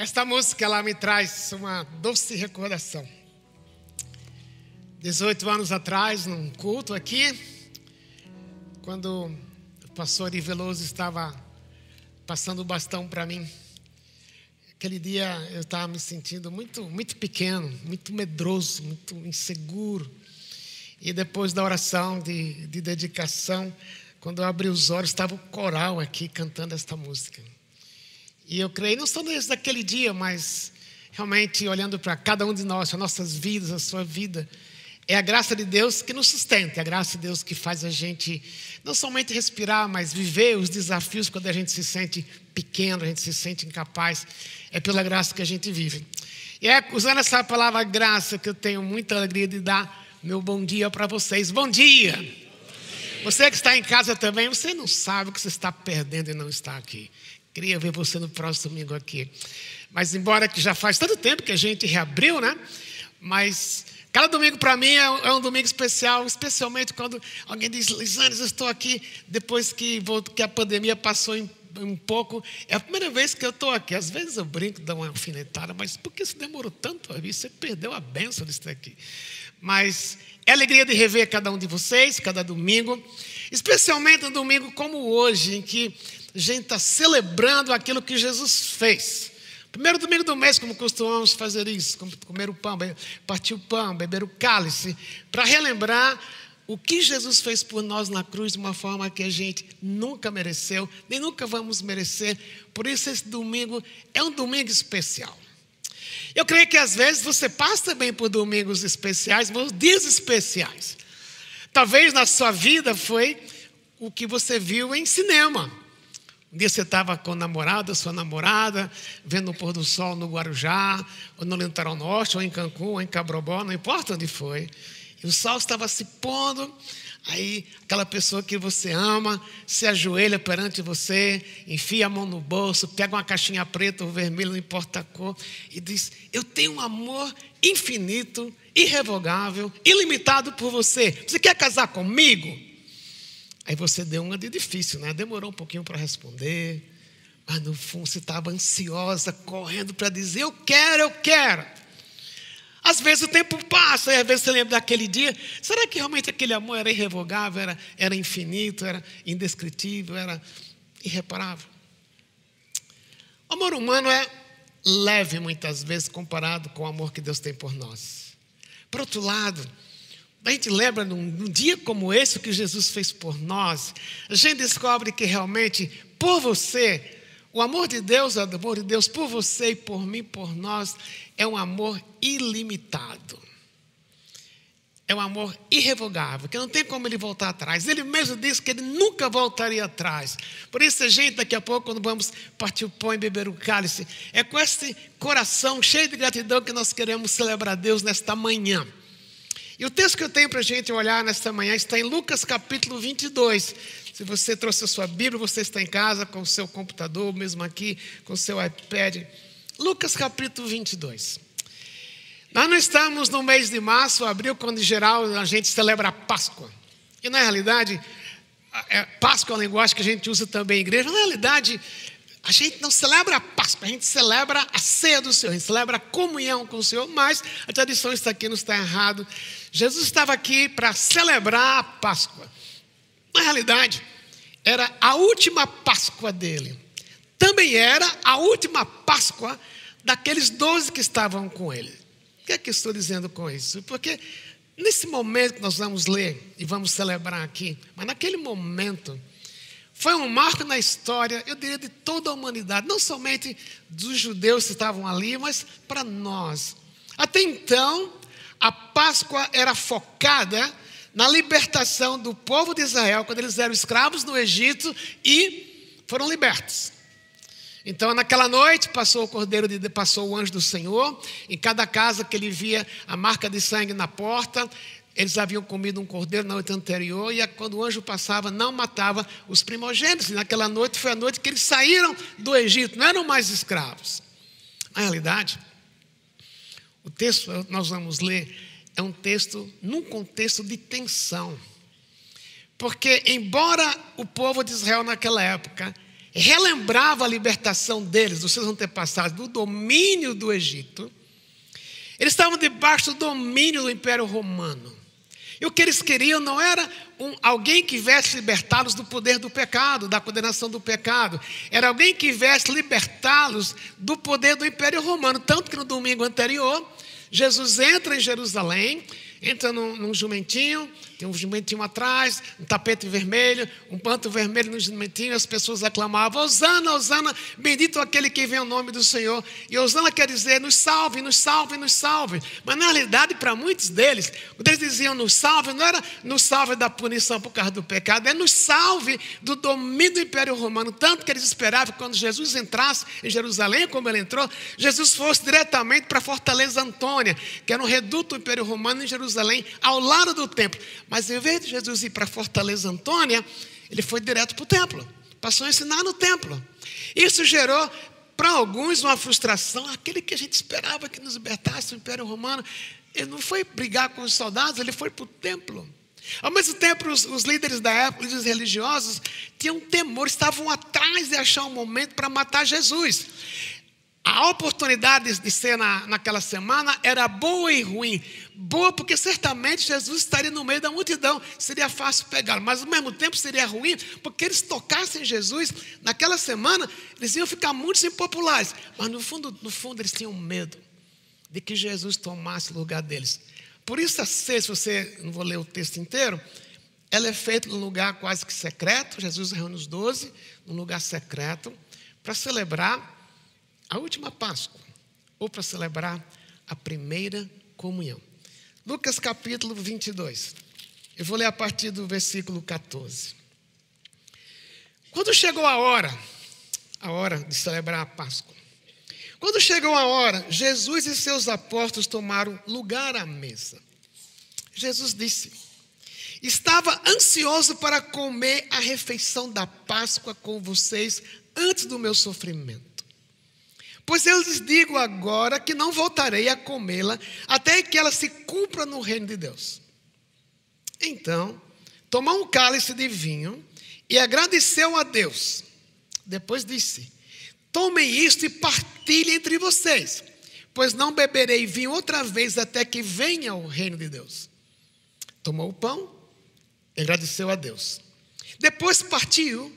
Esta música ela me traz uma doce recordação. 18 anos atrás, num culto aqui, quando o pastor Veloso estava passando o bastão para mim. Aquele dia eu estava me sentindo muito, muito pequeno, muito medroso, muito inseguro. E depois da oração de, de dedicação, quando eu abri os olhos, estava o coral aqui cantando esta música. E eu creio, não só desde aquele dia, mas realmente olhando para cada um de nós, as nossas vidas, a sua vida, é a graça de Deus que nos sustenta, é a graça de Deus que faz a gente não somente respirar, mas viver os desafios quando a gente se sente pequeno, a gente se sente incapaz. É pela graça que a gente vive. E é usando essa palavra graça que eu tenho muita alegria de dar meu bom dia para vocês. Bom dia! Você que está em casa também, você não sabe o que você está perdendo e não está aqui. Queria ver você no próximo domingo aqui. Mas embora que já faz tanto tempo que a gente reabriu, né? Mas cada domingo para mim é, é um domingo especial, especialmente quando alguém diz, Lisanes, eu estou aqui depois que, que a pandemia passou em um pouco. É a primeira vez que eu estou aqui. Às vezes eu brinco, dou uma alfinetada, mas por que você demorou tanto? Você perdeu a benção de estar aqui. Mas é alegria de rever cada um de vocês, cada domingo, especialmente um domingo como hoje, em que a gente está celebrando aquilo que Jesus fez. Primeiro domingo do mês, como costumamos fazer isso, comer o pão, partir o pão, beber o cálice, para relembrar o que Jesus fez por nós na cruz de uma forma que a gente nunca mereceu, nem nunca vamos merecer. Por isso, esse domingo é um domingo especial. Eu creio que às vezes você passa também por domingos especiais, por dias especiais. Talvez na sua vida foi o que você viu em cinema. Um dia você estava com o namorado, sua namorada, vendo o pôr do sol no Guarujá, ou no Litoral Norte, ou em Cancún, ou em Cabrobó, não importa onde foi. E o sol estava se pondo, Aí aquela pessoa que você ama se ajoelha perante você, enfia a mão no bolso, pega uma caixinha preta ou vermelha, não importa a cor, e diz: Eu tenho um amor infinito, irrevogável, ilimitado por você. Você quer casar comigo? Aí você deu uma de difícil, né? Demorou um pouquinho para responder, mas no fundo você estava ansiosa, correndo para dizer: Eu quero, eu quero. Às vezes o tempo passa e às vezes você lembra daquele dia. Será que realmente aquele amor era irrevogável, era, era infinito, era indescritível, era irreparável? O amor humano é leve muitas vezes comparado com o amor que Deus tem por nós. Por outro lado, a gente lembra num, num dia como esse o que Jesus fez por nós, a gente descobre que realmente por você o amor de Deus, o amor de Deus por você e por mim, por nós, é um amor ilimitado. É um amor irrevogável, que não tem como ele voltar atrás. Ele mesmo disse que ele nunca voltaria atrás. Por isso, a gente, daqui a pouco, quando vamos partir o pão e beber o cálice, é com esse coração cheio de gratidão que nós queremos celebrar Deus nesta manhã. E o texto que eu tenho para a gente olhar nesta manhã está em Lucas capítulo 22. Se você trouxe a sua Bíblia, você está em casa com o seu computador, mesmo aqui, com o seu iPad. Lucas capítulo 22. Nós não estamos no mês de março, abril, quando em geral a gente celebra a Páscoa. E na realidade, é, Páscoa é uma linguagem que a gente usa também em igreja. Na realidade, a gente não celebra a Páscoa, a gente celebra a ceia do Senhor, a gente celebra a comunhão com o Senhor, mas a tradição está aqui, não está errado. Jesus estava aqui para celebrar a Páscoa. Na realidade, era a última Páscoa dele. Também era a última Páscoa daqueles doze que estavam com ele. O que é que estou dizendo com isso? Porque nesse momento que nós vamos ler e vamos celebrar aqui, mas naquele momento, foi um marco na história, eu diria, de toda a humanidade, não somente dos judeus que estavam ali, mas para nós. Até então, a Páscoa era focada na libertação do povo de Israel, quando eles eram escravos no Egito e foram libertos. Então, naquela noite, passou o cordeiro de passou o anjo do Senhor, em cada casa que ele via a marca de sangue na porta, eles haviam comido um cordeiro na noite anterior, e quando o anjo passava, não matava os primogênitos. E naquela noite foi a noite que eles saíram do Egito, não eram mais escravos. Na realidade, o texto nós vamos ler é um texto num contexto de tensão. Porque, embora o povo de Israel naquela época relembrava a libertação deles, dos seus antepassados, do domínio do Egito. Eles estavam debaixo do domínio do Império Romano. E o que eles queriam não era um, alguém que viesse libertá-los do poder do pecado, da condenação do pecado. Era alguém que viesse libertá-los do poder do Império Romano. Tanto que no domingo anterior, Jesus entra em Jerusalém, entra num, num jumentinho, tem um jumentinho atrás, um tapete vermelho, um panto vermelho no jumentinho, as pessoas aclamavam: Osana, Osana, bendito aquele que vem ao nome do Senhor. E Osana quer dizer: nos salve, nos salve, nos salve. Mas na realidade, para muitos deles, quando eles diziam nos salve, não era nos salve da punição por causa do pecado, é nos salve do domínio do Império Romano. Tanto que eles esperavam que quando Jesus entrasse em Jerusalém, como ele entrou, Jesus fosse diretamente para a Fortaleza Antônia, que era um reduto do Império Romano em Jerusalém, ao lado do templo. Mas em vez de Jesus ir para Fortaleza Antônia, ele foi direto para o templo. Passou a ensinar no templo. Isso gerou para alguns uma frustração. Aquele que a gente esperava que nos libertasse do Império Romano, ele não foi brigar com os soldados, ele foi para o templo. Ao mesmo tempo, os, os líderes da época, os religiosos, tinham temor, estavam atrás de achar um momento para matar Jesus. A oportunidade de ser na, naquela semana era boa e ruim. Boa porque certamente Jesus estaria no meio da multidão, seria fácil pegá-lo, mas ao mesmo tempo seria ruim porque eles tocassem Jesus. Naquela semana, eles iam ficar muito impopulares, mas no fundo, no fundo eles tinham medo de que Jesus tomasse o lugar deles. Por isso a ceia, se você, não vou ler o texto inteiro, ela é feita num lugar quase que secreto, Jesus reúne os doze, num lugar secreto, para celebrar a última Páscoa, ou para celebrar a primeira comunhão. Lucas capítulo 22. Eu vou ler a partir do versículo 14. Quando chegou a hora, a hora de celebrar a Páscoa, quando chegou a hora, Jesus e seus apóstolos tomaram lugar à mesa. Jesus disse: Estava ansioso para comer a refeição da Páscoa com vocês antes do meu sofrimento. Pois eu lhes digo agora que não voltarei a comê-la até que ela se cumpra no reino de Deus. Então, tomou um cálice de vinho e agradeceu a Deus. Depois disse: Tomem isto e partilhem entre vocês, pois não beberei vinho outra vez até que venha o reino de Deus. Tomou o pão e agradeceu a Deus. Depois partiu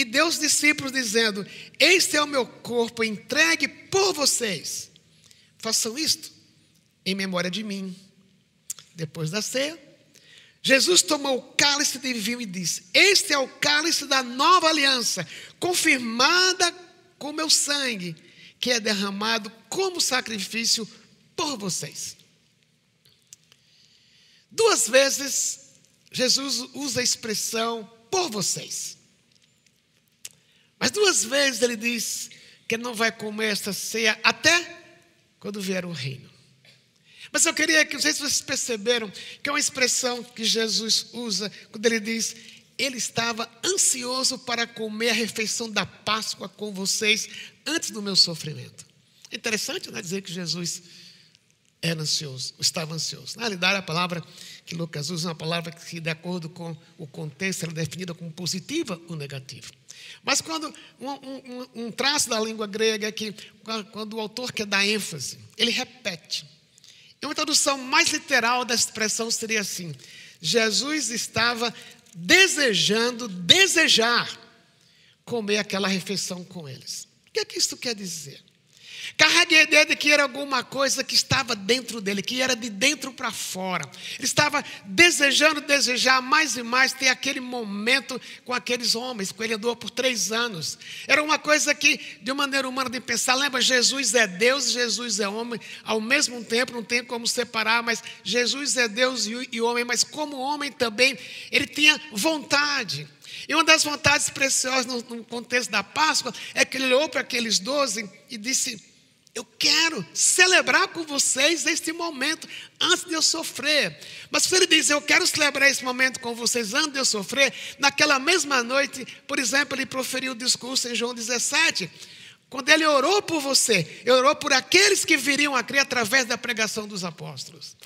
e deu os discípulos, dizendo: Este é o meu corpo entregue por vocês. Façam isto em memória de mim. Depois da ceia, Jesus tomou o cálice de vinho e disse: Este é o cálice da nova aliança, confirmada com meu sangue, que é derramado como sacrifício por vocês. Duas vezes Jesus usa a expressão por vocês. Mas duas vezes ele diz que não vai comer esta ceia até quando vier o reino. Mas eu queria que, não sei se vocês perceberam, que é uma expressão que Jesus usa quando ele diz: Ele estava ansioso para comer a refeição da Páscoa com vocês antes do meu sofrimento. Interessante né, dizer que Jesus era ansioso, estava ansioso. Na realidade, a palavra que Lucas usa é uma palavra que, de acordo com o contexto, ela é definida como positiva ou negativa. Mas quando um, um, um, traço da língua grega é que quando o autor quer dar ênfase, ele repete. E uma tradução mais literal da expressão seria assim: Jesus estava desejando, desejar comer aquela refeição com eles. O que é que isso quer dizer? Carregue a de que era alguma coisa que estava dentro dele, que era de dentro para fora. Ele estava desejando, desejar mais e mais ter aquele momento com aqueles homens, com ele andou por três anos. Era uma coisa que, de uma maneira humana de pensar, lembra, Jesus é Deus, Jesus é homem, ao mesmo tempo, não tem como separar, mas Jesus é Deus e homem, mas como homem também, ele tinha vontade. E uma das vontades preciosas no contexto da Páscoa é que ele olhou para aqueles doze e disse: eu quero celebrar com vocês este momento antes de eu sofrer. Mas se ele diz, eu quero celebrar esse momento com vocês antes de eu sofrer, naquela mesma noite, por exemplo, ele proferiu o discurso em João 17. Quando ele orou por você, ele orou por aqueles que viriam a crer através da pregação dos apóstolos.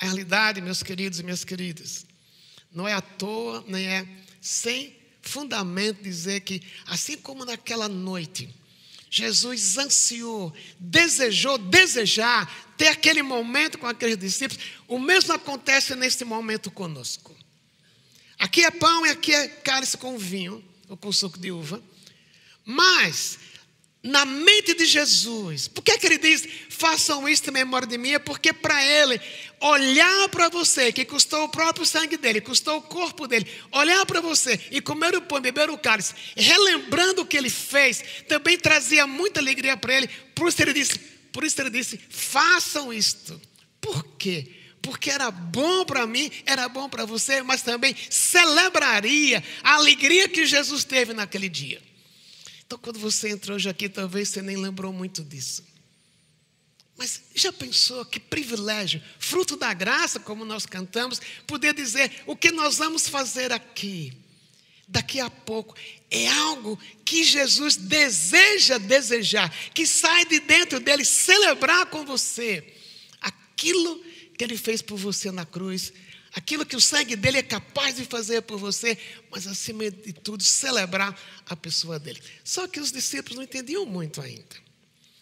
Na realidade, meus queridos e minhas queridas, não é à toa, nem é sem fundamento dizer que, assim como naquela noite, Jesus ansiou, desejou, desejar ter aquele momento com aqueles discípulos, o mesmo acontece neste momento conosco. Aqui é pão e aqui é cálice com vinho, ou com suco de uva. Mas na mente de Jesus. Por que, que ele diz, façam isto em memória de mim? É porque para ele, olhar para você, que custou o próprio sangue dele, custou o corpo dele, olhar para você e comer o pão, beber o cálice, relembrando o que ele fez, também trazia muita alegria para ele. Por isso ele disse, por isso ele disse, façam isto. Por quê? Porque era bom para mim, era bom para você, mas também celebraria a alegria que Jesus teve naquele dia. Então, quando você entrou hoje aqui, talvez você nem lembrou muito disso. Mas já pensou que privilégio, fruto da graça, como nós cantamos, poder dizer o que nós vamos fazer aqui, daqui a pouco, é algo que Jesus deseja desejar, que sai de dentro dele celebrar com você aquilo que ele fez por você na cruz aquilo que o sangue dele é capaz de fazer por você, mas acima de tudo, celebrar a pessoa dele. Só que os discípulos não entendiam muito ainda.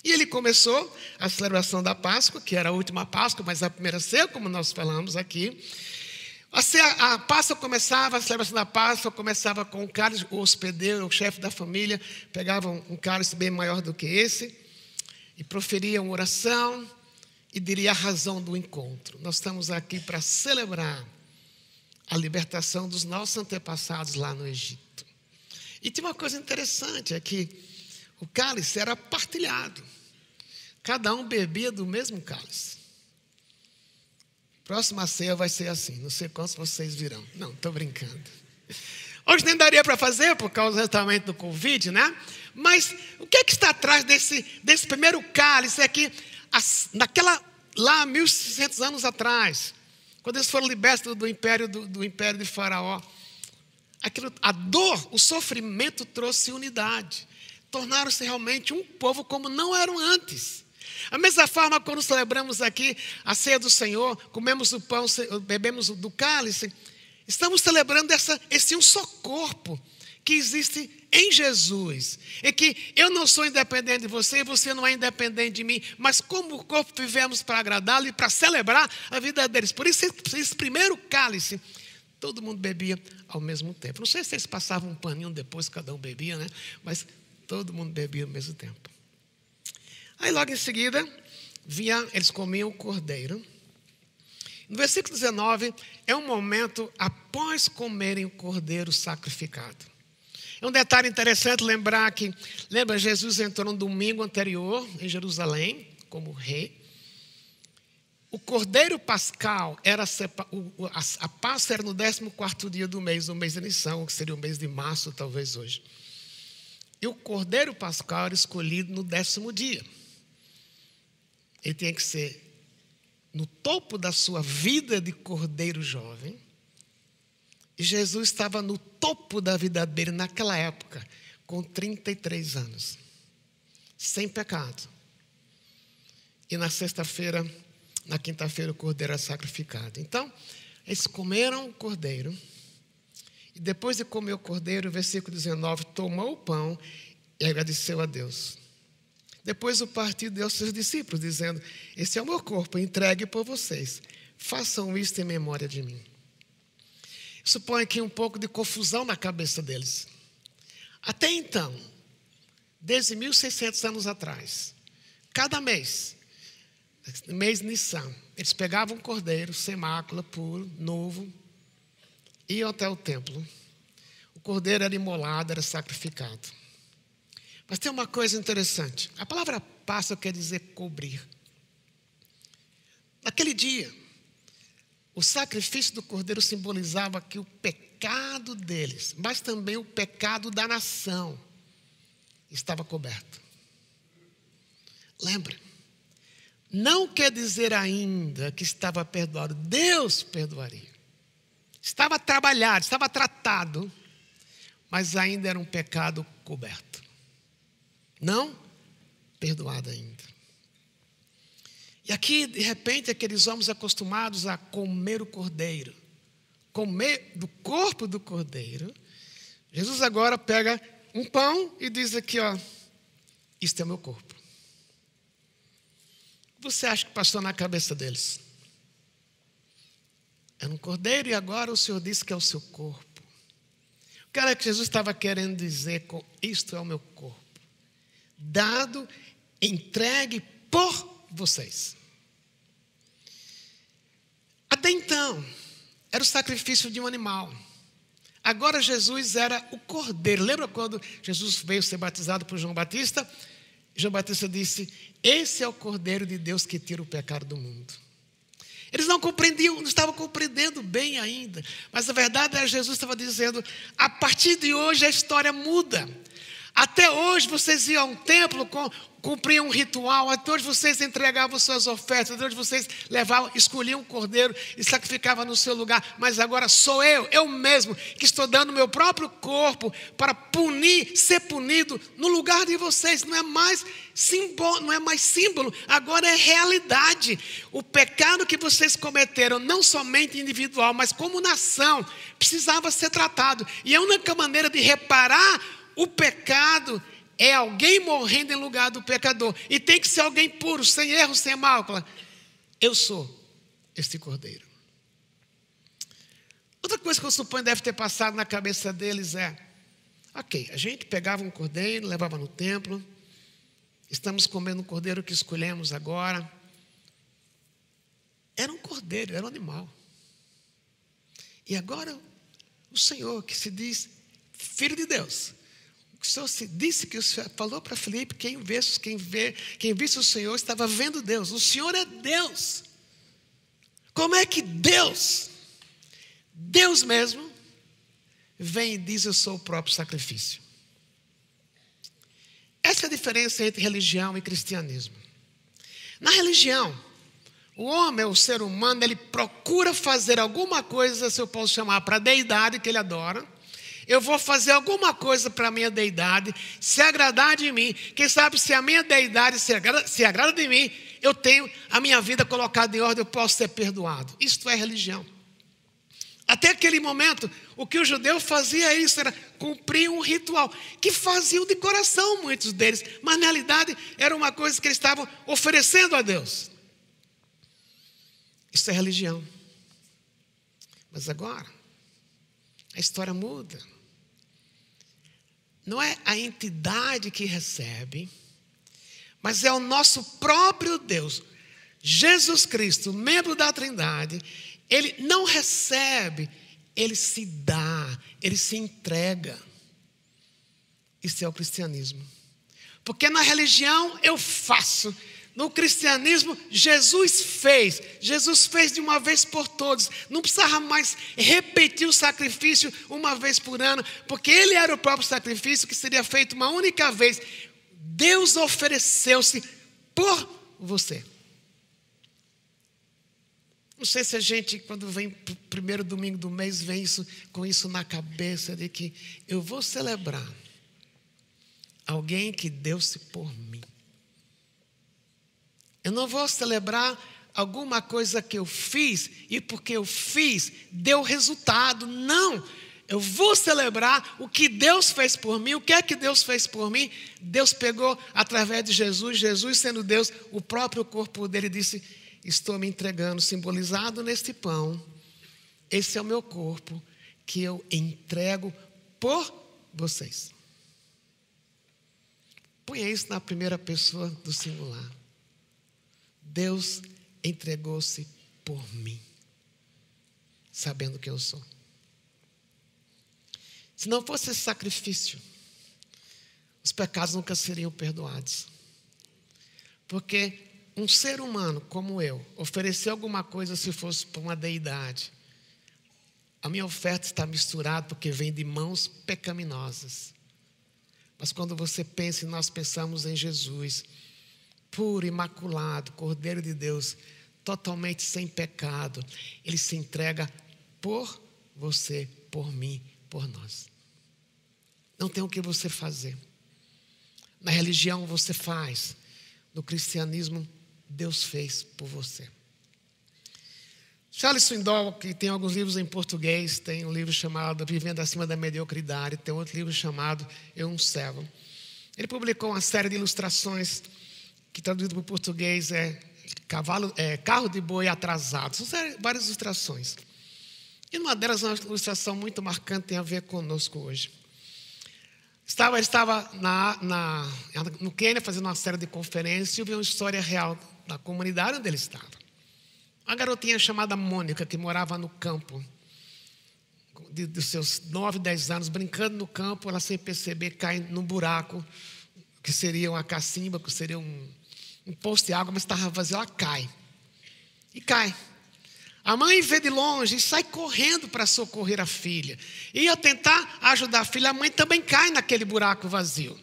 E ele começou a celebração da Páscoa, que era a última Páscoa, mas a primeira ceia, como nós falamos aqui. A, ceia, a Páscoa começava, a celebração da Páscoa começava com o cálice, o hospedeiro, o chefe da família, pegava um cálice bem maior do que esse e proferia uma oração e diria a razão do encontro. Nós estamos aqui para celebrar a libertação dos nossos antepassados lá no Egito. E tinha uma coisa interessante, é que o cálice era partilhado. Cada um bebia do mesmo cálice. Próxima ceia vai ser assim, não sei quantos vocês virão. Não, estou brincando. Hoje nem daria para fazer por causa exatamente do Covid, né? Mas o que, é que está atrás desse, desse primeiro cálice? É que naquela, lá 1600 anos atrás, quando eles foram libertos do império, do, do império de Faraó, aquilo, a dor, o sofrimento trouxe unidade. Tornaram-se realmente um povo como não eram antes. A mesma forma, quando celebramos aqui a ceia do Senhor, comemos o pão, bebemos do cálice, estamos celebrando essa, esse um só corpo que existe em Jesus. E que eu não sou independente de você, você não é independente de mim, mas como corpo vivemos para agradá-lo e para celebrar a vida deles. Por isso, esse primeiro cálice, todo mundo bebia ao mesmo tempo. Não sei se eles passavam um paninho depois, cada um bebia, né? Mas todo mundo bebia ao mesmo tempo. Aí logo em seguida, vinha, eles comiam o cordeiro. No versículo 19, é um momento após comerem o cordeiro sacrificado. É um detalhe interessante lembrar que, lembra, Jesus entrou no domingo anterior em Jerusalém como rei. O cordeiro pascal era a Páscoa era no 14 dia do mês, do mês de Nição, que seria o mês de março, talvez hoje. E o cordeiro pascal era escolhido no décimo dia. Ele tinha que ser no topo da sua vida de cordeiro jovem Jesus estava no topo da vida dele naquela época, com 33 anos, sem pecado. E na sexta-feira, na quinta-feira, o cordeiro era sacrificado. Então, eles comeram o cordeiro. E depois de comer o cordeiro, versículo 19, tomou o pão e agradeceu a Deus. Depois o partido deu aos seus discípulos, dizendo: Esse é o meu corpo, entregue por vocês. Façam isto em memória de mim. Isso põe aqui um pouco de confusão na cabeça deles. Até então, desde 1600 anos atrás, cada mês, mês Nissan, eles pegavam um cordeiro sem mácula, puro, novo, iam até o templo. O cordeiro era imolado, era sacrificado. Mas tem uma coisa interessante. A palavra passa quer dizer cobrir. Naquele dia, o sacrifício do cordeiro simbolizava que o pecado deles, mas também o pecado da nação, estava coberto. Lembra? Não quer dizer ainda que estava perdoado, Deus perdoaria. Estava trabalhado, estava tratado, mas ainda era um pecado coberto. Não perdoado ainda. E aqui, de repente, aqueles homens acostumados a comer o cordeiro, comer do corpo do cordeiro, Jesus agora pega um pão e diz aqui, ó, isto é meu corpo. O que você acha que passou na cabeça deles? Era um cordeiro e agora o Senhor disse que é o seu corpo. O que era que Jesus estava querendo dizer com isto é o meu corpo? Dado, entregue por vocês. Até então, era o sacrifício de um animal. Agora Jesus era o cordeiro. Lembra quando Jesus veio ser batizado por João Batista? João Batista disse: Esse é o cordeiro de Deus que tira o pecado do mundo. Eles não compreendiam, não estavam compreendendo bem ainda. Mas a verdade é que Jesus estava dizendo: a partir de hoje a história muda. Até hoje vocês iam a um templo cumpriam um ritual, até hoje vocês entregavam suas ofertas, até hoje vocês levavam, escolhiam um cordeiro e sacrificavam no seu lugar, mas agora sou eu, eu mesmo, que estou dando meu próprio corpo para punir, ser punido no lugar de vocês, não é mais símbolo, não é mais símbolo, agora é realidade. O pecado que vocês cometeram, não somente individual, mas como nação, precisava ser tratado. E a única maneira de reparar o pecado é alguém morrendo em lugar do pecador. E tem que ser alguém puro, sem erro, sem mácula. Eu sou este cordeiro. Outra coisa que eu suponho deve ter passado na cabeça deles é: ok, a gente pegava um cordeiro, levava no templo, estamos comendo um cordeiro que escolhemos agora. Era um cordeiro, era um animal. E agora, o Senhor, que se diz Filho de Deus, o Senhor disse que o Senhor falou para Felipe: quem vê, quem vê, quem visse o Senhor estava vendo Deus. O Senhor é Deus. Como é que Deus, Deus mesmo, vem e diz: Eu sou o próprio sacrifício? Essa é a diferença entre religião e cristianismo. Na religião, o homem, o ser humano, ele procura fazer alguma coisa, se eu posso chamar, para a deidade que ele adora eu vou fazer alguma coisa para a minha deidade, se agradar de mim. Quem sabe se a minha deidade se agrada, se agrada de mim, eu tenho a minha vida colocada em ordem, eu posso ser perdoado. Isto é religião. Até aquele momento, o que o judeu fazia isso era cumprir um ritual, que faziam de coração muitos deles, mas na realidade era uma coisa que eles estavam oferecendo a Deus. Isso é religião. Mas agora, a história muda não é a entidade que recebe, mas é o nosso próprio Deus. Jesus Cristo, membro da Trindade, ele não recebe, ele se dá, ele se entrega. Isso é o cristianismo. Porque na religião eu faço, no cristianismo, Jesus fez. Jesus fez de uma vez por todos. Não precisava mais repetir o sacrifício uma vez por ano, porque ele era o próprio sacrifício que seria feito uma única vez. Deus ofereceu-se por você. Não sei se a gente, quando vem primeiro domingo do mês, vem isso, com isso na cabeça de que eu vou celebrar alguém que deu-se por mim. Eu não vou celebrar alguma coisa que eu fiz e porque eu fiz deu resultado. Não. Eu vou celebrar o que Deus fez por mim. O que é que Deus fez por mim? Deus pegou através de Jesus, Jesus sendo Deus, o próprio corpo dele disse: Estou me entregando, simbolizado neste pão. Esse é o meu corpo que eu entrego por vocês. Ponha isso na primeira pessoa do singular. Deus entregou-se por mim, sabendo que eu sou. Se não fosse esse sacrifício, os pecados nunca seriam perdoados. Porque um ser humano como eu, oferecer alguma coisa se fosse para uma deidade, a minha oferta está misturada porque vem de mãos pecaminosas. Mas quando você pensa e nós pensamos em Jesus, puro, imaculado, Cordeiro de Deus, totalmente sem pecado. Ele se entrega por você, por mim, por nós. Não tem o que você fazer. Na religião você faz, no cristianismo Deus fez por você. Charles Swindoll, que tem alguns livros em português, tem um livro chamado Vivendo Acima da Mediocridade, tem outro livro chamado Eu Um Servo. Ele publicou uma série de ilustrações que traduzido para o português é, cavalo, é Carro de Boi Atrasado. São várias ilustrações. E uma delas, uma ilustração muito marcante, tem a ver conosco hoje. Estava, ele estava na, na, no Quênia fazendo uma série de conferências e ouviu uma história real da comunidade onde ele estava. Uma garotinha chamada Mônica, que morava no campo, de, dos seus 9, 10 anos, brincando no campo, ela sem perceber cai num buraco, que seria uma cacimba, que seria um, um poço de água, mas estava vazio, ela cai. E cai. A mãe vê de longe e sai correndo para socorrer a filha. Ia tentar ajudar a filha, a mãe também cai naquele buraco vazio.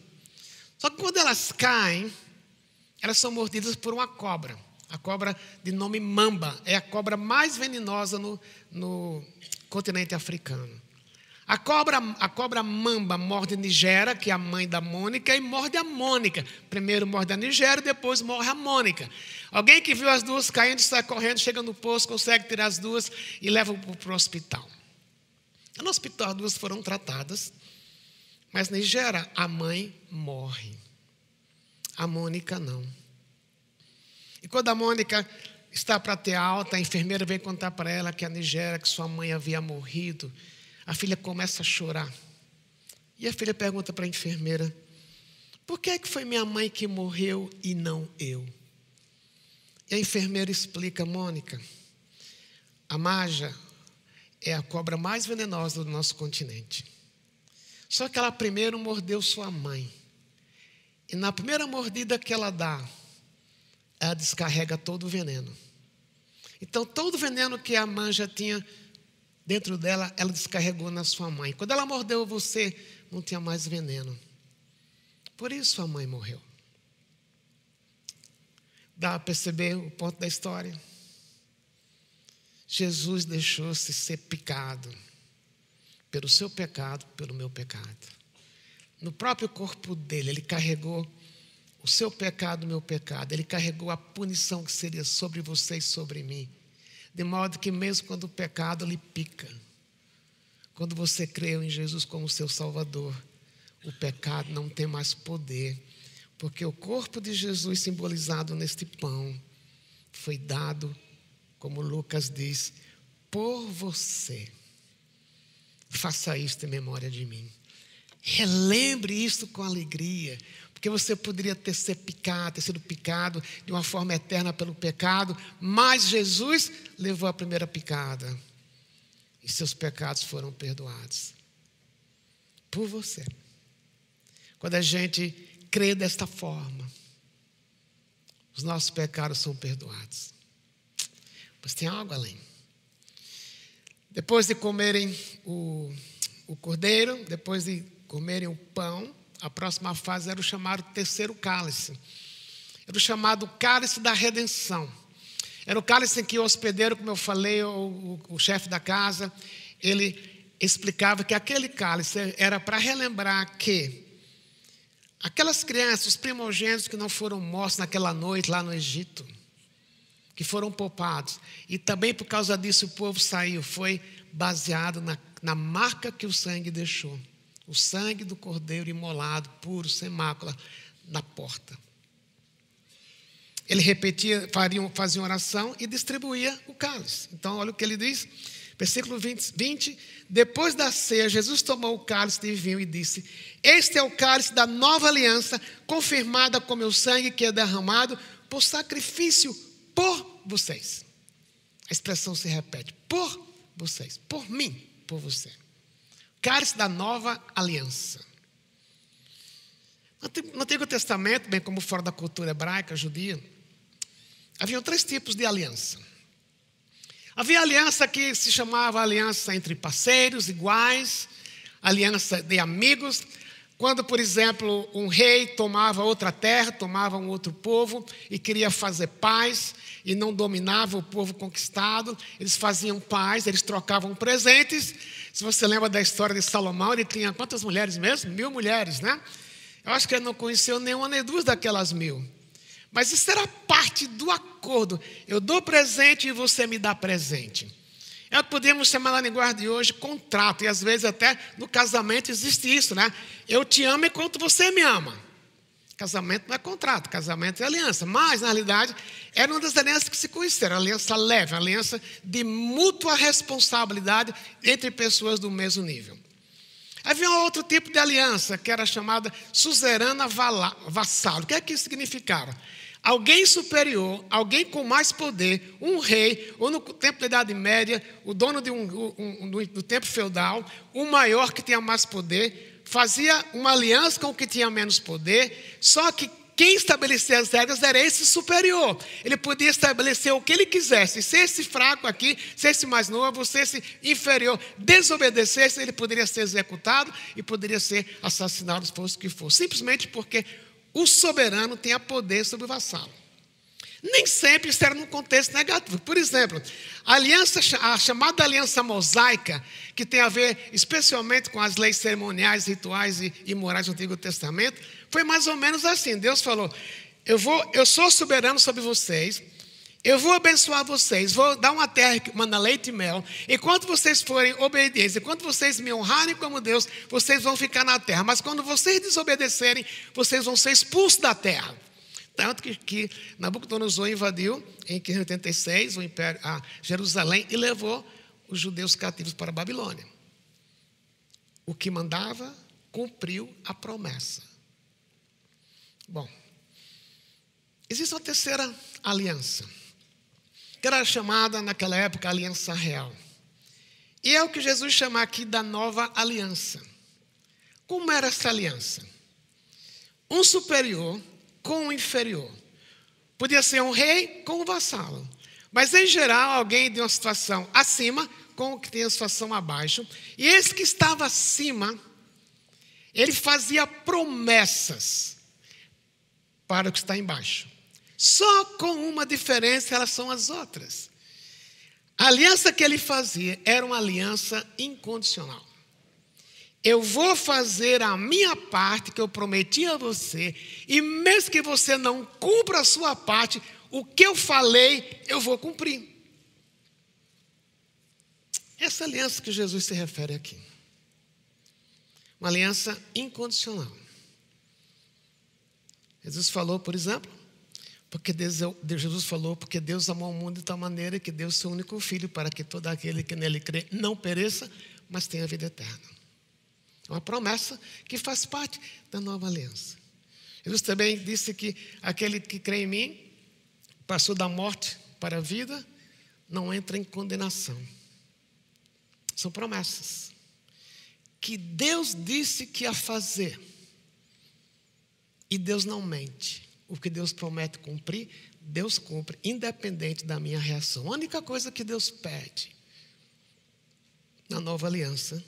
Só que quando elas caem, elas são mordidas por uma cobra. A cobra de nome mamba é a cobra mais venenosa no, no continente africano. A cobra, a cobra mamba morde Nigéria, que é a mãe da Mônica, e morde a Mônica. Primeiro morde a Nigéria, depois morre a Mônica. Alguém que viu as duas caindo, sai correndo, chega no posto, consegue tirar as duas e leva para o hospital. No hospital, as duas foram tratadas, mas Nigéria, a mãe morre. A Mônica não. E quando a Mônica está para ter alta, a enfermeira vem contar para ela que a Nigéria, que sua mãe havia morrido, a filha começa a chorar. E a filha pergunta para a enfermeira: Por que, é que foi minha mãe que morreu e não eu? E a enfermeira explica, Mônica, a maja é a cobra mais venenosa do nosso continente. Só que ela primeiro mordeu sua mãe. E na primeira mordida que ela dá, ela descarrega todo o veneno. Então, todo o veneno que a manja tinha dentro dela, ela descarregou na sua mãe. Quando ela mordeu você, não tinha mais veneno. Por isso a mãe morreu. Dá a perceber o ponto da história? Jesus deixou-se ser picado pelo seu pecado, pelo meu pecado. No próprio corpo dele, ele carregou o seu pecado, o meu pecado. Ele carregou a punição que seria sobre você e sobre mim. De modo que, mesmo quando o pecado lhe pica, quando você creu em Jesus como seu Salvador, o pecado não tem mais poder, porque o corpo de Jesus, simbolizado neste pão, foi dado, como Lucas diz, por você. Faça isto em memória de mim. Relembre isto com alegria, porque você poderia ter sido picado, ter sido picado de uma forma eterna pelo pecado, mas Jesus levou a primeira picada e seus pecados foram perdoados por você. Quando a gente crê desta forma, os nossos pecados são perdoados. Mas tem algo além. Depois de comerem o, o cordeiro, depois de comerem o pão, a próxima fase era o chamado terceiro cálice. Era o chamado cálice da redenção. Era o cálice em que o hospedeiro, como eu falei, o, o, o chefe da casa, ele explicava que aquele cálice era para relembrar que aquelas crianças, os primogênitos que não foram mortos naquela noite lá no Egito, que foram poupados, e também por causa disso o povo saiu, foi baseado na, na marca que o sangue deixou o sangue do cordeiro imolado, puro, sem mácula, na porta. Ele repetia, faria, fazia uma oração e distribuía o cálice. Então, olha o que ele diz, versículo 20, 20: Depois da ceia, Jesus tomou o cálice de vinho e disse: Este é o cálice da nova aliança, confirmada com meu sangue que é derramado por sacrifício por vocês. A expressão se repete: por vocês, por mim, por você cálice da nova aliança. No Antigo Testamento, bem como fora da cultura hebraica, judia, havia três tipos de aliança. Havia aliança que se chamava aliança entre parceiros iguais, aliança de amigos. Quando, por exemplo, um rei tomava outra terra, tomava um outro povo e queria fazer paz e não dominava o povo conquistado, eles faziam paz, eles trocavam presentes se você lembra da história de Salomão, ele tinha quantas mulheres mesmo? Mil mulheres, né? Eu acho que ele não conheceu nenhuma nem duas daquelas mil. Mas isso era parte do acordo. Eu dou presente e você me dá presente. É o que podemos chamar na linguagem de hoje contrato. E às vezes até no casamento existe isso, né? Eu te amo enquanto você me ama. Casamento não é contrato, casamento é aliança. Mas, na realidade, era uma das alianças que se conheceram, aliança leve, aliança de mútua responsabilidade entre pessoas do mesmo nível. Havia um outro tipo de aliança, que era chamada suzerana vassalo. O que é que isso significava? Alguém superior, alguém com mais poder, um rei, ou no tempo da Idade Média, o dono de um, um, do, do tempo feudal, o maior que tinha mais poder, fazia uma aliança com o que tinha menos poder, só que quem estabelecia as regras era esse superior. Ele podia estabelecer o que ele quisesse. Se esse fraco aqui, se esse mais novo, se esse inferior desobedecesse, ele poderia ser executado e poderia ser assassinado, se fosse o que fosse. Simplesmente porque o soberano tem poder sobre o vassalo. Nem sempre isso era num contexto negativo. Por exemplo, a, aliança, a chamada aliança mosaica, que tem a ver especialmente com as leis cerimoniais, rituais e, e morais do Antigo Testamento, foi mais ou menos assim. Deus falou: eu, vou, eu sou soberano sobre vocês, eu vou abençoar vocês, vou dar uma terra que manda leite e mel. Enquanto vocês forem obedientes, enquanto vocês me honrarem como Deus, vocês vão ficar na terra. Mas quando vocês desobedecerem, vocês vão ser expulsos da terra. Tanto que, que Nabucodonosor invadiu em 586 o império, a Jerusalém e levou os judeus cativos para a Babilônia. O que mandava cumpriu a promessa. Bom, existe uma terceira aliança que era chamada naquela época aliança real. E é o que Jesus chama aqui da nova aliança. Como era essa aliança? Um superior com um inferior. Podia ser um rei com um vassalo. Mas, em geral, alguém de uma situação acima com o que tem a situação abaixo. E esse que estava acima, ele fazia promessas para o que está embaixo. Só com uma diferença em relação às outras. A aliança que ele fazia era uma aliança incondicional. Eu vou fazer a minha parte que eu prometi a você, e mesmo que você não cumpra a sua parte, o que eu falei, eu vou cumprir. Essa aliança que Jesus se refere aqui. Uma aliança incondicional. Jesus falou, por exemplo, porque Deus, Jesus falou, porque Deus amou o mundo de tal maneira que deu seu único filho para que todo aquele que nele crê não pereça, mas tenha vida eterna. Uma promessa que faz parte da nova aliança. Jesus também disse que aquele que crê em mim passou da morte para a vida, não entra em condenação. São promessas que Deus disse que ia fazer. E Deus não mente. O que Deus promete cumprir, Deus cumpre, independente da minha reação. A única coisa que Deus pede na nova aliança,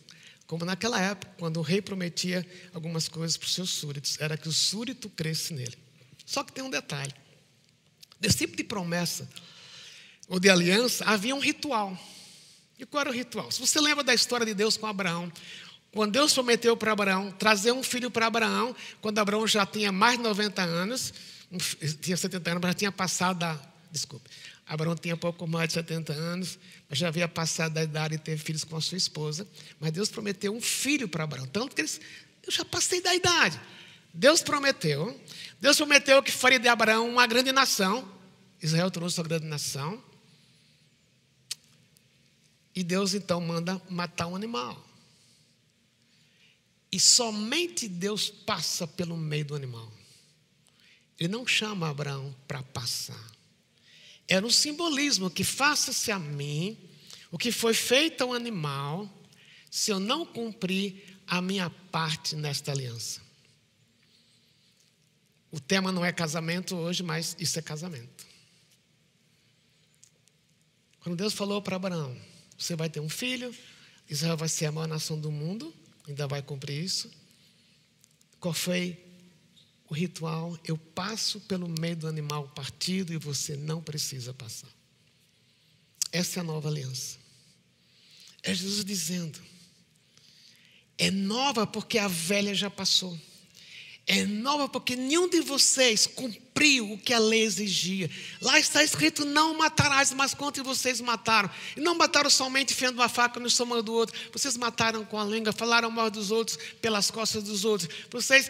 como naquela época, quando o rei prometia algumas coisas para os seus súditos, era que o súdito cresce nele. Só que tem um detalhe: desse tipo de promessa ou de aliança, havia um ritual. E qual era o ritual? Se você lembra da história de Deus com Abraão, quando Deus prometeu para Abraão trazer um filho para Abraão, quando Abraão já tinha mais de 90 anos, tinha 70 anos, mas já tinha passado da. Desculpe. Abraão tinha pouco mais de 70 anos, mas já havia passado da idade de ter filhos com a sua esposa. Mas Deus prometeu um filho para Abraão. Tanto que eles. Eu já passei da idade. Deus prometeu. Deus prometeu que faria de Abraão uma grande nação. Israel trouxe uma grande nação. E Deus então manda matar um animal. E somente Deus passa pelo meio do animal. Ele não chama Abraão para passar. Era um simbolismo que faça-se a mim o que foi feito ao animal, se eu não cumprir a minha parte nesta aliança. O tema não é casamento hoje, mas isso é casamento. Quando Deus falou para Abraão: Você vai ter um filho, Israel vai ser a maior nação do mundo ainda vai cumprir isso. Qual foi o ritual? Eu passo pelo meio do animal partido e você não precisa passar. Essa é a nova aliança. É Jesus dizendo: é nova porque a velha já passou. é nova porque nenhum de vocês cumpriu o que a lei exigia. Lá está escrito: não matarás, mas quantos vocês mataram? E não mataram somente enfiando uma faca no estômago do outro, vocês mataram com a língua, falaram mal dos outros, pelas costas dos outros. Vocês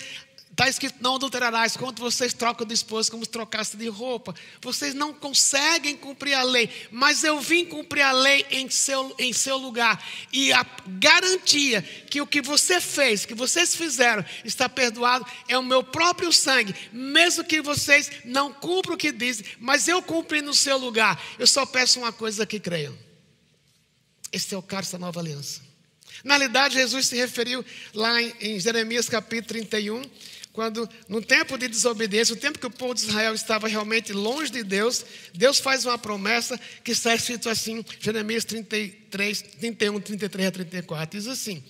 Está escrito: não adulterarás. Quando vocês trocam de esposa, como se trocasse de roupa. Vocês não conseguem cumprir a lei. Mas eu vim cumprir a lei em seu, em seu lugar. E a garantia que o que você fez, que vocês fizeram, está perdoado, é o meu próprio sangue. Mesmo que vocês não cumpram o que dizem, mas eu cumpri no seu lugar. Eu só peço uma coisa que creiam. Este é o cálice da nova aliança. Na realidade, Jesus se referiu lá em Jeremias capítulo 31 quando, no tempo de desobediência, o tempo que o povo de Israel estava realmente longe de Deus, Deus faz uma promessa que está escrito assim, Jeremias 33, 31, 33 a 34, diz assim: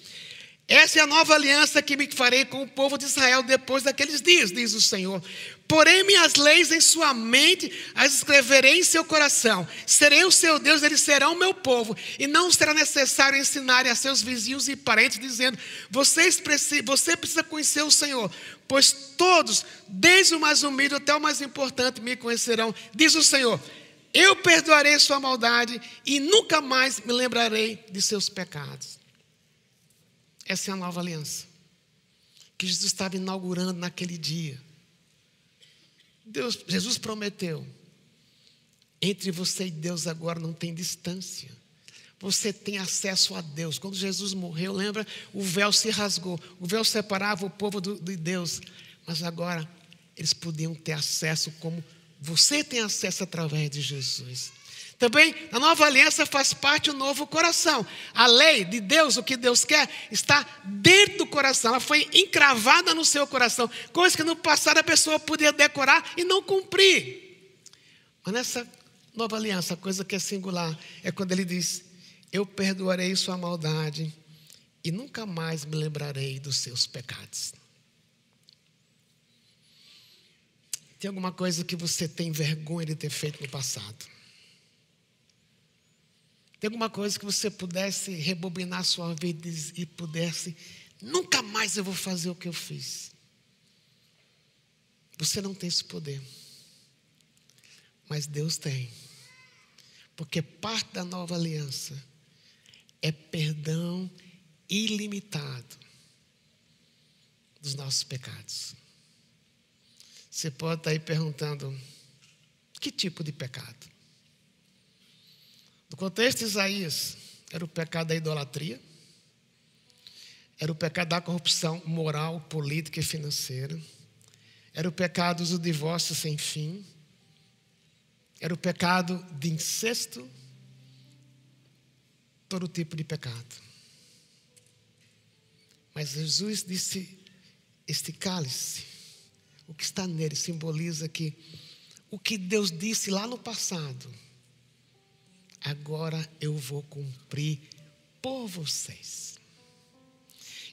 essa é a nova aliança que me farei com o povo de Israel depois daqueles dias, diz o Senhor. Porém, minhas leis em sua mente, as escreverei em seu coração. Serei o seu Deus, eles serão o meu povo. E não será necessário ensinar a seus vizinhos e parentes, dizendo: Vocês precisam, Você precisa conhecer o Senhor, pois todos, desde o mais humilde até o mais importante, me conhecerão. Diz o Senhor: Eu perdoarei sua maldade e nunca mais me lembrarei de seus pecados. Essa é a nova aliança que Jesus estava inaugurando naquele dia. Deus, Jesus prometeu: entre você e Deus agora não tem distância. Você tem acesso a Deus. Quando Jesus morreu, lembra? O véu se rasgou. O véu separava o povo do, de Deus. Mas agora eles podiam ter acesso como você tem acesso através de Jesus. Também a nova aliança faz parte do novo coração. A lei de Deus, o que Deus quer, está dentro do coração. Ela foi encravada no seu coração. Coisa que no passado a pessoa podia decorar e não cumprir. Mas nessa nova aliança, a coisa que é singular é quando ele diz: Eu perdoarei sua maldade e nunca mais me lembrarei dos seus pecados. Tem alguma coisa que você tem vergonha de ter feito no passado? Tem alguma coisa que você pudesse rebobinar sua vida e pudesse, nunca mais eu vou fazer o que eu fiz. Você não tem esse poder. Mas Deus tem. Porque parte da nova aliança é perdão ilimitado dos nossos pecados. Você pode estar aí perguntando: que tipo de pecado? No contexto de Isaías, era o pecado da idolatria, era o pecado da corrupção moral, política e financeira, era o pecado do divórcio sem fim, era o pecado de incesto, todo tipo de pecado. Mas Jesus disse: Este cálice, o que está nele, simboliza que o que Deus disse lá no passado, agora eu vou cumprir por vocês.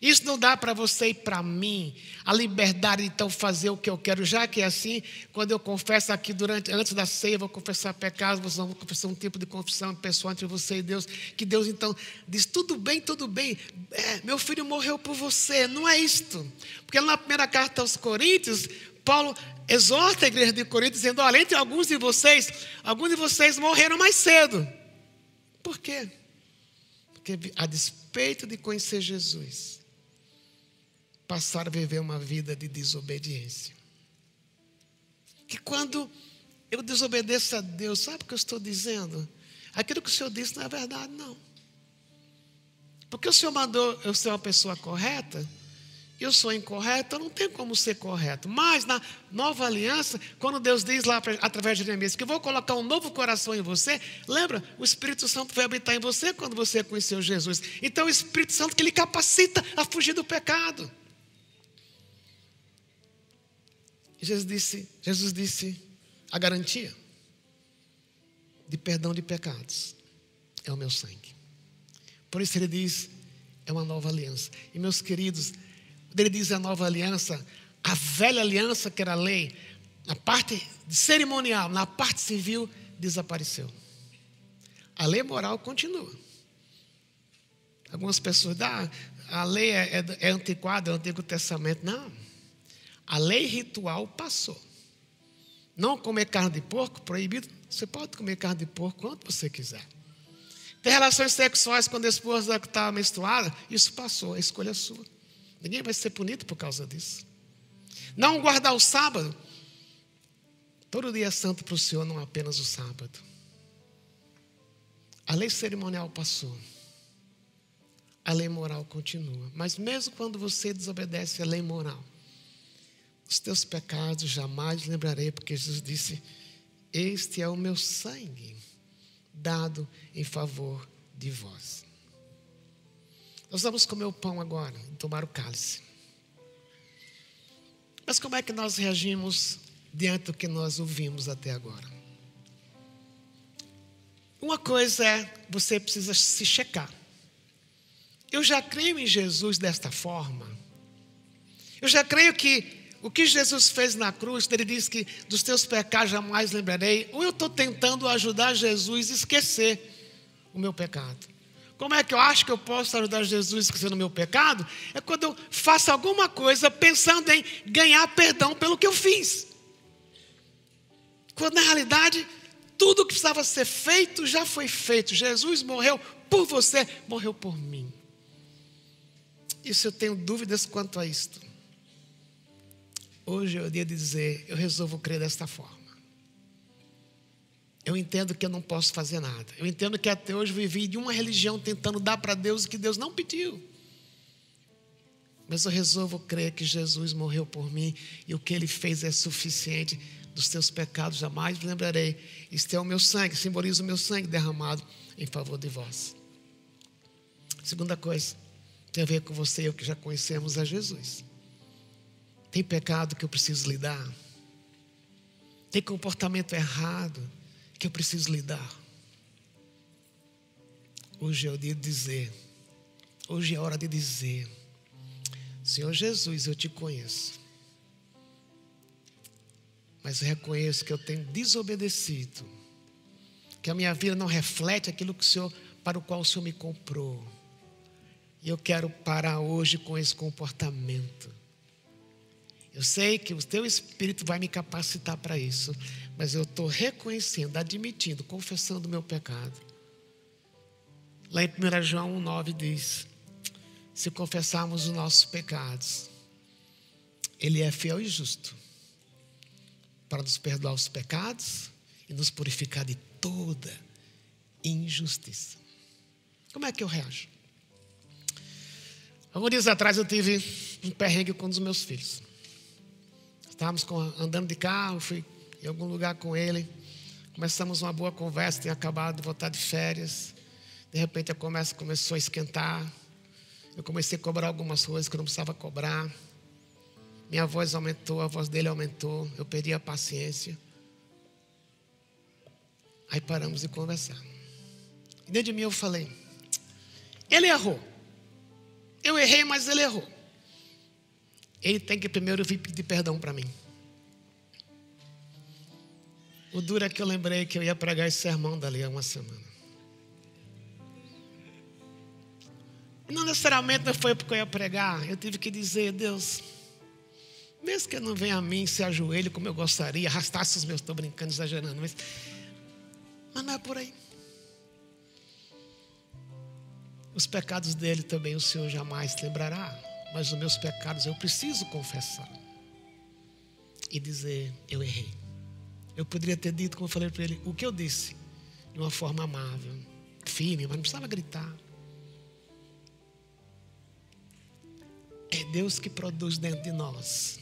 Isso não dá para você e para mim a liberdade de então fazer o que eu quero, já que é assim, quando eu confesso aqui durante, antes da ceia, vou confessar pecados, vão confessar um tipo de confissão pessoal entre você e Deus, que Deus então diz: tudo bem, tudo bem, é, meu filho morreu por você, não é isto. Porque na primeira carta aos Coríntios, Paulo exorta a igreja de Corinto, dizendo: olha, entre alguns de vocês, alguns de vocês morreram mais cedo. Por quê? Porque, a despeito de conhecer Jesus, passaram a viver uma vida de desobediência. Que quando eu desobedeço a Deus, sabe o que eu estou dizendo? Aquilo que o Senhor disse não é verdade, não. Porque o Senhor mandou eu ser uma pessoa correta, eu sou incorreto, eu não tenho como ser correto. Mas na nova aliança, quando Deus diz lá através de Jeremias que eu vou colocar um novo coração em você, lembra? O Espírito Santo vai habitar em você quando você conheceu Jesus. Então o Espírito Santo que lhe capacita a fugir do pecado. Jesus disse, Jesus disse a garantia de perdão de pecados é o meu sangue. Por isso ele diz, é uma nova aliança. E meus queridos, ele diz a nova aliança, a velha aliança, que era a lei, na parte cerimonial, na parte civil, desapareceu. A lei moral continua. Algumas pessoas, ah, a lei é, é, é antiquada, é o Antigo Testamento. Não. A lei ritual passou. Não comer carne de porco, proibido. Você pode comer carne de porco quanto você quiser. Ter relações sexuais quando a esposa está menstruada, isso passou, a escolha é sua. Ninguém vai ser punido por causa disso. Não guardar o sábado. Todo dia é santo para o Senhor, não apenas o sábado. A lei cerimonial passou. A lei moral continua. Mas mesmo quando você desobedece a lei moral, os teus pecados jamais lembrarei, porque Jesus disse: Este é o meu sangue, dado em favor de vós. Nós vamos comer o pão agora e tomar o cálice. Mas como é que nós reagimos diante do que nós ouvimos até agora? Uma coisa é você precisa se checar. Eu já creio em Jesus desta forma. Eu já creio que o que Jesus fez na cruz, ele diz que dos teus pecados jamais lembrarei. Ou eu estou tentando ajudar Jesus a esquecer o meu pecado. Como é que eu acho que eu posso ajudar Jesus a esquecer o meu pecado? É quando eu faço alguma coisa pensando em ganhar perdão pelo que eu fiz. Quando na realidade tudo que precisava ser feito já foi feito. Jesus morreu por você, morreu por mim. Isso eu tenho dúvidas quanto a isto. Hoje é o dia de dizer: eu resolvo crer desta forma. Eu entendo que eu não posso fazer nada. Eu entendo que até hoje vivi de uma religião tentando dar para Deus o que Deus não pediu. Mas eu resolvo crer que Jesus morreu por mim e o que ele fez é suficiente. Dos teus pecados jamais me lembrarei. Este é o meu sangue, simboliza o meu sangue derramado em favor de vós. Segunda coisa, tem a ver com você e eu que já conhecemos a Jesus. Tem pecado que eu preciso lidar. Tem comportamento errado que eu preciso lidar. Hoje é o dia de dizer. Hoje é a hora de dizer: Senhor Jesus, eu te conheço. Mas reconheço que eu tenho desobedecido. Que a minha vida não reflete aquilo que o Senhor, para o qual o Senhor me comprou. E eu quero parar hoje com esse comportamento. Eu sei que o teu Espírito vai me capacitar para isso, mas eu estou reconhecendo, admitindo, confessando o meu pecado. Lá em 1 João 1,9 diz: Se confessarmos os nossos pecados, Ele é fiel e justo para nos perdoar os pecados e nos purificar de toda injustiça. Como é que eu reajo? Alguns dias atrás eu tive um perrengue com um dos meus filhos. Estávamos com, andando de carro, fui em algum lugar com ele. Começamos uma boa conversa, tinha acabado de voltar de férias. De repente a conversa começou a esquentar. Eu comecei a cobrar algumas coisas que eu não precisava cobrar. Minha voz aumentou, a voz dele aumentou. Eu perdi a paciência. Aí paramos de conversar. E dentro de mim eu falei: Ele errou. Eu errei, mas ele errou ele tem que primeiro vir pedir perdão para mim. O duro é que eu lembrei que eu ia pregar esse sermão dali há uma semana. E não necessariamente foi porque eu ia pregar, eu tive que dizer, Deus, mesmo que ele não venha a mim, se ajoelhe como eu gostaria, arrastasse os meus, estou brincando, exagerando, mas, mas não é por aí. Os pecados dele também o Senhor jamais lembrará mas os meus pecados eu preciso confessar e dizer: eu errei. Eu poderia ter dito, como eu falei para ele, o que eu disse, de uma forma amável, firme, mas não precisava gritar. É Deus que produz dentro de nós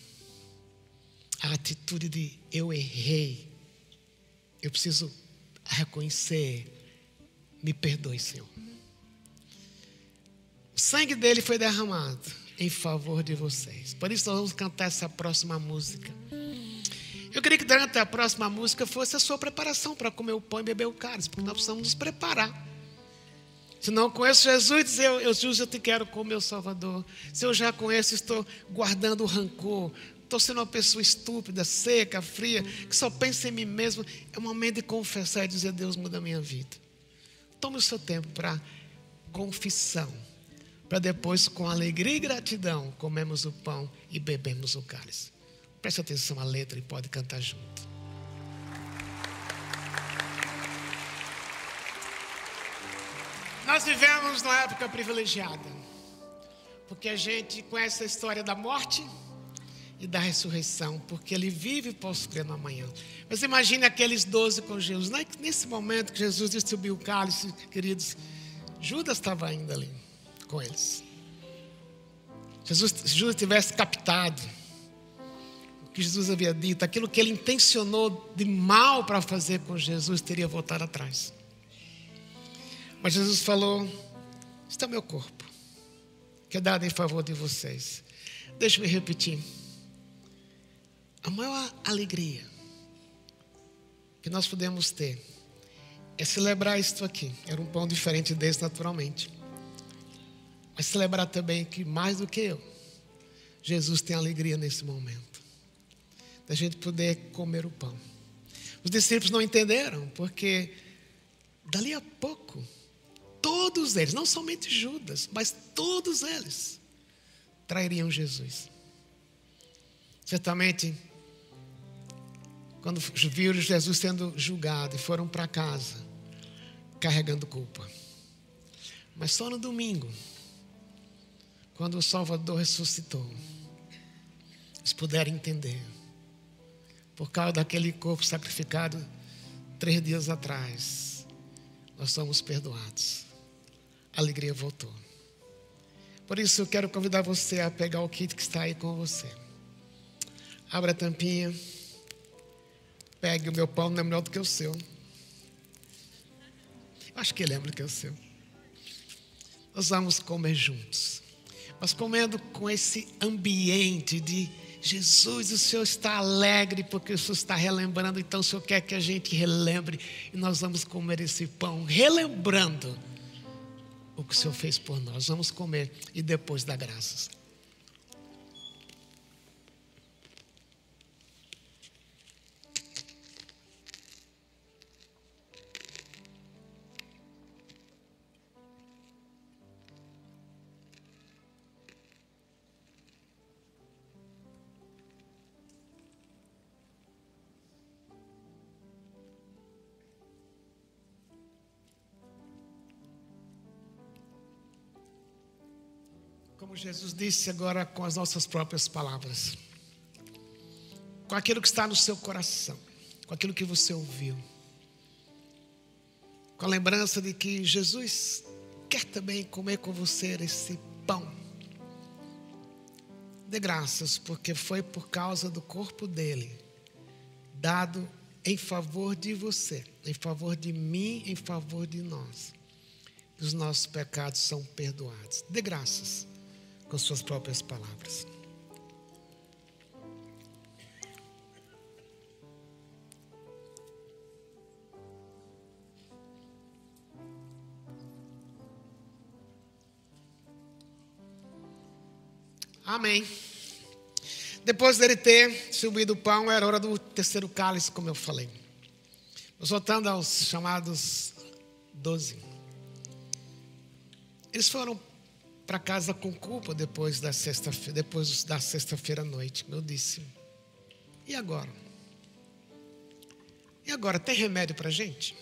a atitude de eu errei. Eu preciso reconhecer. Me perdoe, Senhor. O sangue dele foi derramado em favor de vocês. Por isso nós vamos cantar essa próxima música. Eu queria que durante a próxima música fosse a sua preparação para comer o pão e beber o cálice, porque nós precisamos nos preparar. Se não conheço Jesus, dizer, eu, eu, eu te quero como meu Salvador. Se eu já conheço, estou guardando rancor. Estou sendo uma pessoa estúpida, seca, fria, que só pensa em mim mesmo. É o momento de confessar e dizer, Deus muda a minha vida. Tome o seu tempo para confissão para depois, com alegria e gratidão, comemos o pão e bebemos o cálice. Preste atenção à letra e pode cantar junto. Nós vivemos numa época privilegiada, porque a gente conhece a história da morte e da ressurreição, porque ele vive e posso crer no amanhã. Mas imagine aqueles doze com Jesus. Nesse momento que Jesus distribuiu o cálice, queridos, Judas estava ainda ali com eles. Jesus, se Judas tivesse captado o que Jesus havia dito, aquilo que ele intencionou de mal para fazer com Jesus, teria voltado atrás. Mas Jesus falou: Está meu corpo, que é dado em favor de vocês. Deixe-me repetir. A maior alegria que nós podemos ter é celebrar isto aqui. Era um pão diferente desse, naturalmente. Mas celebrar também que, mais do que eu, Jesus tem alegria nesse momento. Da gente poder comer o pão. Os discípulos não entenderam, porque dali a pouco, todos eles, não somente Judas, mas todos eles, trairiam Jesus. Certamente, quando viram Jesus sendo julgado e foram para casa, carregando culpa. Mas só no domingo, quando o Salvador ressuscitou, eles puderam entender. Por causa daquele corpo sacrificado três dias atrás, nós somos perdoados. A alegria voltou. Por isso eu quero convidar você a pegar o kit que está aí com você. Abra a tampinha. Pegue o meu pão, não é melhor do que o seu. Acho que lembra que é o seu. Nós vamos comer juntos. Mas comendo com esse ambiente de Jesus, o Senhor está alegre porque o Senhor está relembrando, então o Senhor quer que a gente relembre e nós vamos comer esse pão, relembrando o que o Senhor fez por nós. Vamos comer e depois dar graças. Jesus disse agora com as nossas próprias palavras, com aquilo que está no seu coração, com aquilo que você ouviu, com a lembrança de que Jesus quer também comer com você esse pão. Dê graças, porque foi por causa do corpo dele, dado em favor de você, em favor de mim, em favor de nós. Os nossos pecados são perdoados. Dê graças com suas próprias palavras. Amém. Depois dele ter subido o pão, era hora do terceiro cálice, como eu falei. Voltando aos chamados doze. Eles foram para casa com culpa depois da sexta-feira, depois da sexta-feira à noite, eu disse. E agora? E agora tem remédio para gente?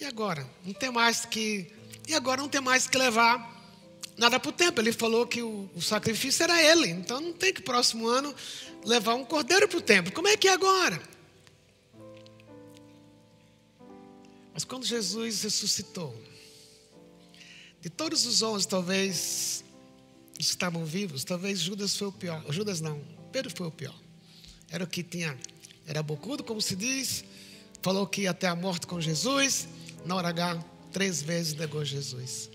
E agora? Não tem mais que e agora não tem mais que levar nada para o templo. Ele falou que o, o, sacrifício era ele. Então não tem que próximo ano levar um cordeiro para o templo. Como é que é agora? Mas quando Jesus ressuscitou, de todos os onze, talvez estavam vivos, talvez Judas foi o pior. Judas não, Pedro foi o pior. Era o que tinha, era bocudo, como se diz, falou que ia até a morte com Jesus, na hora H, três vezes negou Jesus.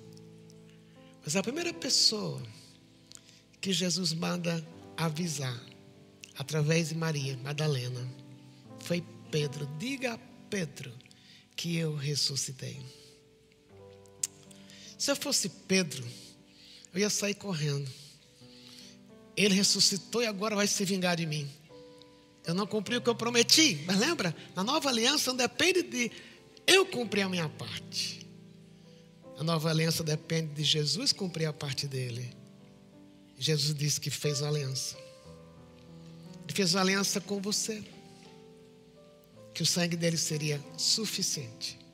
Mas a primeira pessoa que Jesus manda avisar, através de Maria Madalena, foi Pedro. Diga a Pedro que eu ressuscitei. Se eu fosse Pedro, eu ia sair correndo. Ele ressuscitou e agora vai se vingar de mim. Eu não cumpri o que eu prometi, mas lembra? Na nova aliança não depende de eu cumprir a minha parte. A nova aliança depende de Jesus cumprir a parte dele. Jesus disse que fez a aliança. fez uma aliança com você, que o sangue dele seria suficiente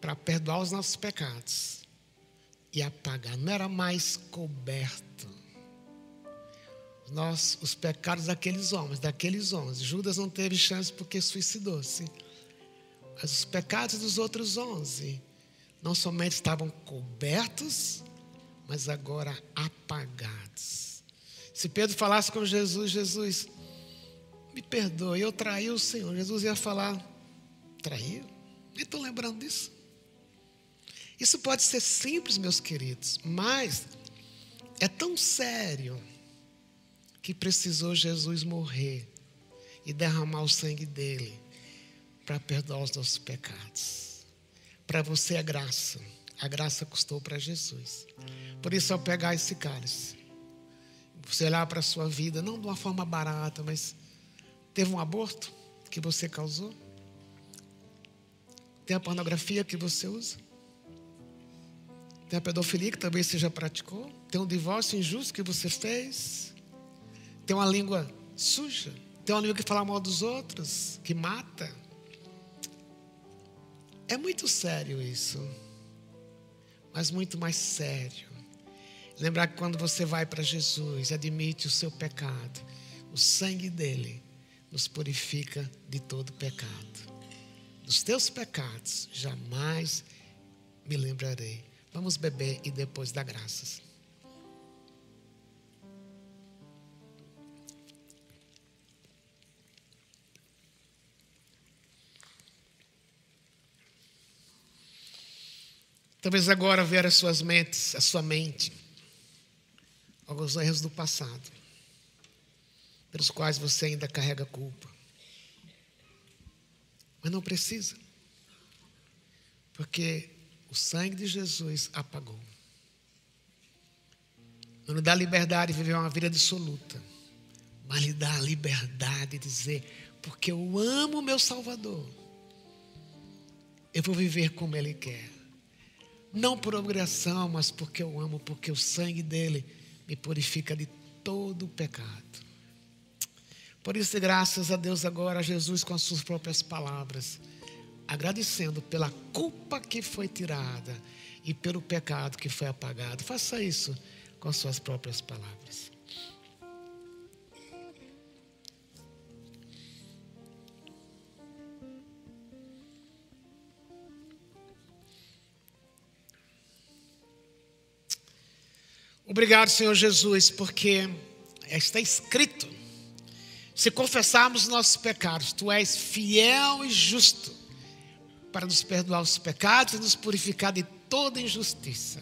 para perdoar os nossos pecados e apagar. Não era mais coberto. Nós, os pecados daqueles homens, daqueles onze. Judas não teve chance porque suicidou-se. Mas os pecados dos outros onze não somente estavam cobertos, mas agora apagados. Se Pedro falasse com Jesus, Jesus, me perdoe, eu traí o Senhor. Jesus ia falar, traiu? Nem estou lembrando disso. Isso pode ser simples, meus queridos, mas é tão sério que precisou Jesus morrer e derramar o sangue dele para perdoar os nossos pecados. Para você é graça. A graça custou para Jesus. Por isso, ao pegar esse cálice, você olhar para a sua vida, não de uma forma barata, mas teve um aborto que você causou? Tem a pornografia que você usa? Tem a pedofilia que também você já praticou? Tem um divórcio injusto que você fez? Tem uma língua suja? Tem uma língua que fala mal dos outros? Que mata? É muito sério isso. Mas muito mais sério. Lembrar que quando você vai para Jesus, admite o seu pecado, o sangue dele nos purifica de todo pecado. Dos teus pecados jamais me lembrarei. Vamos beber e depois dar graças. Talvez agora ver as suas mentes, a sua mente, alguns erros do passado, pelos quais você ainda carrega culpa. Mas não precisa, porque o sangue de Jesus apagou. Não lhe dá liberdade de viver uma vida dissoluta, mas lhe dá a liberdade de dizer: porque eu amo o meu Salvador, eu vou viver como Ele quer. Não por obrigação, mas porque eu amo, porque o sangue dele me purifica de todo o pecado. Por isso, graças a Deus agora, Jesus com as suas próprias palavras agradecendo pela culpa que foi tirada e pelo pecado que foi apagado. Faça isso com suas próprias palavras. Obrigado, Senhor Jesus, porque está escrito: se confessarmos nossos pecados, tu és fiel e justo para nos perdoar os pecados e nos purificar de toda injustiça.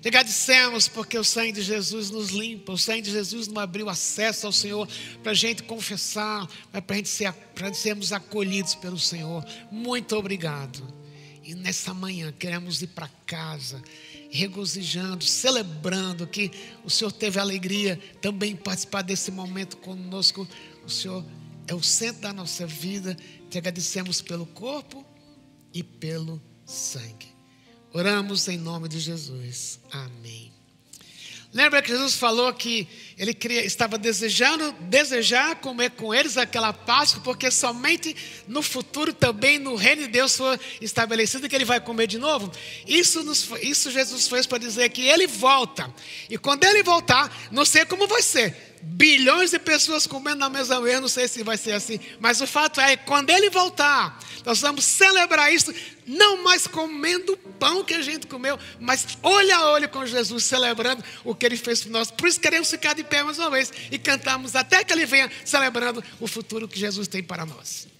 Te agradecemos porque o sangue de Jesus nos limpa, o sangue de Jesus nos abriu acesso ao Senhor para a gente confessar, para gente ser, para sermos acolhidos pelo Senhor. Muito obrigado. E nessa manhã queremos ir para casa, regozijando, celebrando que o Senhor teve alegria também participar desse momento conosco. O Senhor é o centro da nossa vida. Te agradecemos pelo corpo e pelo sangue. Oramos em nome de Jesus. Amém. Lembra que Jesus falou que ele queria, estava desejando desejar comer com eles aquela Páscoa, porque somente no futuro também no reino de Deus foi estabelecido que ele vai comer de novo. Isso, nos, isso Jesus fez para dizer que ele volta. E quando ele voltar, não sei como vai ser bilhões de pessoas comendo na mesma mesa, não sei se vai ser assim, mas o fato é quando ele voltar, nós vamos celebrar isso, não mais comendo o pão que a gente comeu, mas olho a olho com Jesus, celebrando o que ele fez por nós. Por isso queremos ficar de pé mais uma vez e cantarmos até que ele venha celebrando o futuro que Jesus tem para nós.